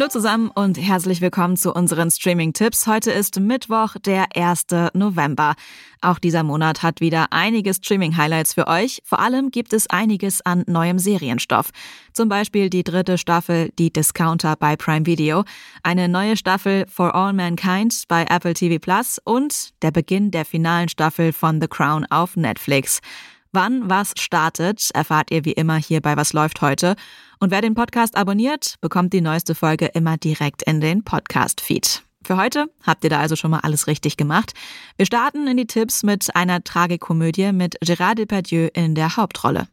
Hallo zusammen und herzlich willkommen zu unseren Streaming-Tipps. Heute ist Mittwoch, der 1. November. Auch dieser Monat hat wieder einige Streaming-Highlights für euch. Vor allem gibt es einiges an neuem Serienstoff. Zum Beispiel die dritte Staffel Die Discounter bei Prime Video, eine neue Staffel For All Mankind bei Apple TV Plus und der Beginn der finalen Staffel von The Crown auf Netflix. Wann was startet, erfahrt ihr wie immer hier bei Was läuft heute. Und wer den Podcast abonniert, bekommt die neueste Folge immer direkt in den Podcast-Feed. Für heute habt ihr da also schon mal alles richtig gemacht. Wir starten in die Tipps mit einer Tragikomödie mit Gérard Depardieu in der Hauptrolle.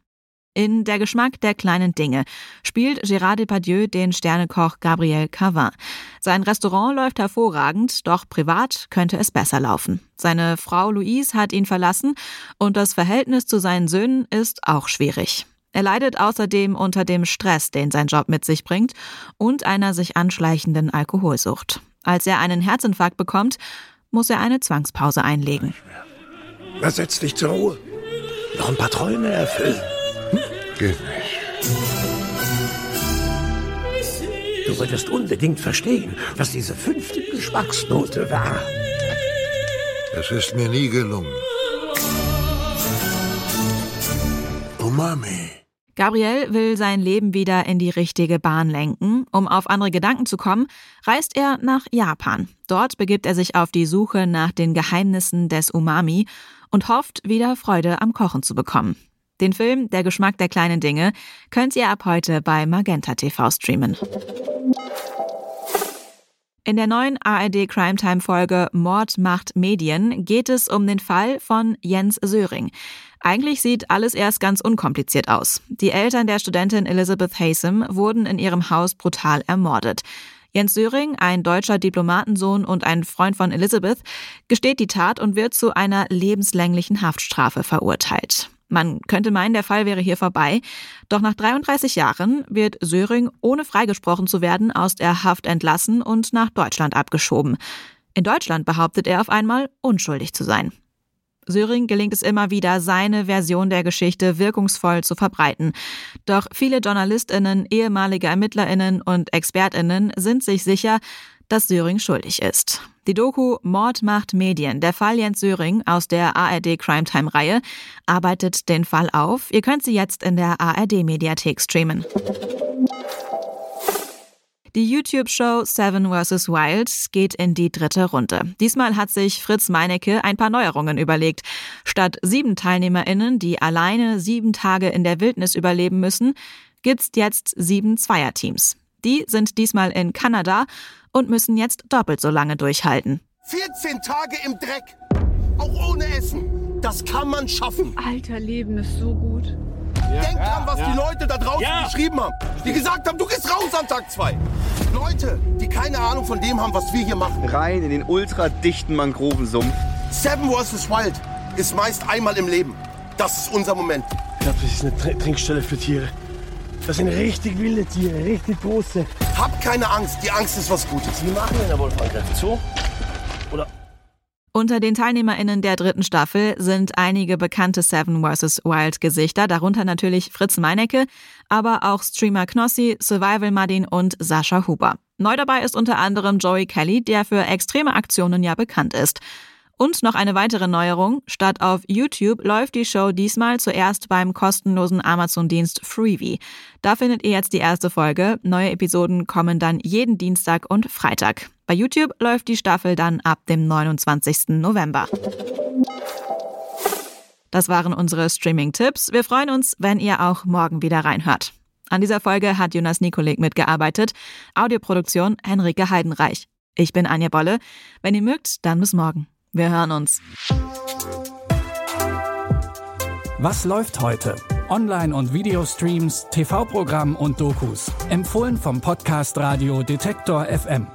In Der Geschmack der kleinen Dinge spielt Gérard Depardieu den Sternekoch Gabriel Cavin. Sein Restaurant läuft hervorragend, doch privat könnte es besser laufen. Seine Frau Louise hat ihn verlassen und das Verhältnis zu seinen Söhnen ist auch schwierig. Er leidet außerdem unter dem Stress, den sein Job mit sich bringt, und einer sich anschleichenden Alkoholsucht. Als er einen Herzinfarkt bekommt, muss er eine Zwangspause einlegen. Na, setz dich zur Ruhe. Noch ein paar Träume erfüllen. Geht nicht. Du würdest unbedingt verstehen, was diese fünfte Geschmacksnote war. Es ist mir nie gelungen. Umami. Gabriel will sein Leben wieder in die richtige Bahn lenken. Um auf andere Gedanken zu kommen, reist er nach Japan. Dort begibt er sich auf die Suche nach den Geheimnissen des Umami und hofft, wieder Freude am Kochen zu bekommen. Den Film Der Geschmack der kleinen Dinge könnt ihr ab heute bei Magenta TV streamen. In der neuen ARD Crime Time Folge Mord macht Medien geht es um den Fall von Jens Söring. Eigentlich sieht alles erst ganz unkompliziert aus. Die Eltern der Studentin Elizabeth Haysom wurden in ihrem Haus brutal ermordet. Jens Söring, ein deutscher Diplomatensohn und ein Freund von Elizabeth, gesteht die Tat und wird zu einer lebenslänglichen Haftstrafe verurteilt. Man könnte meinen, der Fall wäre hier vorbei. Doch nach 33 Jahren wird Söring, ohne freigesprochen zu werden, aus der Haft entlassen und nach Deutschland abgeschoben. In Deutschland behauptet er auf einmal, unschuldig zu sein. Söring gelingt es immer wieder, seine Version der Geschichte wirkungsvoll zu verbreiten. Doch viele Journalistinnen, ehemalige Ermittlerinnen und Expertinnen sind sich sicher, dass Söring schuldig ist. Die Doku Mord macht Medien, der Fall Jens Söring aus der ARD Crimetime Reihe, arbeitet den Fall auf. Ihr könnt sie jetzt in der ARD Mediathek streamen. Die YouTube-Show Seven vs. Wild geht in die dritte Runde. Diesmal hat sich Fritz Meinecke ein paar Neuerungen überlegt. Statt sieben TeilnehmerInnen, die alleine sieben Tage in der Wildnis überleben müssen, gibt's jetzt sieben Zweierteams. Die sind diesmal in Kanada und müssen jetzt doppelt so lange durchhalten. 14 Tage im Dreck, auch ohne Essen. Das kann man schaffen. Alter, Leben ist so gut. Ja, Denk dran, was ja. die Leute da draußen ja. geschrieben haben. Die gesagt haben, du gehst raus an Tag 2. Leute, die keine Ahnung von dem haben, was wir hier machen. Rein in den ultradichten Mangrovensumpf. Seven vs. Wild ist meist einmal im Leben. Das ist unser Moment. Ich glaube, das ist eine Trinkstelle für Tiere. Das sind richtig wilde Tiere, richtig große. Hab keine Angst, die Angst ist was Gutes. Wie machen wir denn wohl angreifen? So? Oder unter den TeilnehmerInnen der dritten Staffel sind einige bekannte Seven vs. Wild Gesichter, darunter natürlich Fritz Meinecke, aber auch Streamer Knossi, Survival Madin und Sascha Huber. Neu dabei ist unter anderem Joey Kelly, der für extreme Aktionen ja bekannt ist. Und noch eine weitere Neuerung. Statt auf YouTube läuft die Show diesmal zuerst beim kostenlosen Amazon-Dienst Freebie. Da findet ihr jetzt die erste Folge. Neue Episoden kommen dann jeden Dienstag und Freitag. Bei YouTube läuft die Staffel dann ab dem 29. November. Das waren unsere Streaming-Tipps. Wir freuen uns, wenn ihr auch morgen wieder reinhört. An dieser Folge hat Jonas Nikolik mitgearbeitet. Audioproduktion Henrike Heidenreich. Ich bin Anja Bolle. Wenn ihr mögt, dann bis morgen. Wir hören uns. Was läuft heute? Online- und Videostreams, TV-Programm und Dokus. Empfohlen vom Podcast Radio Detektor FM.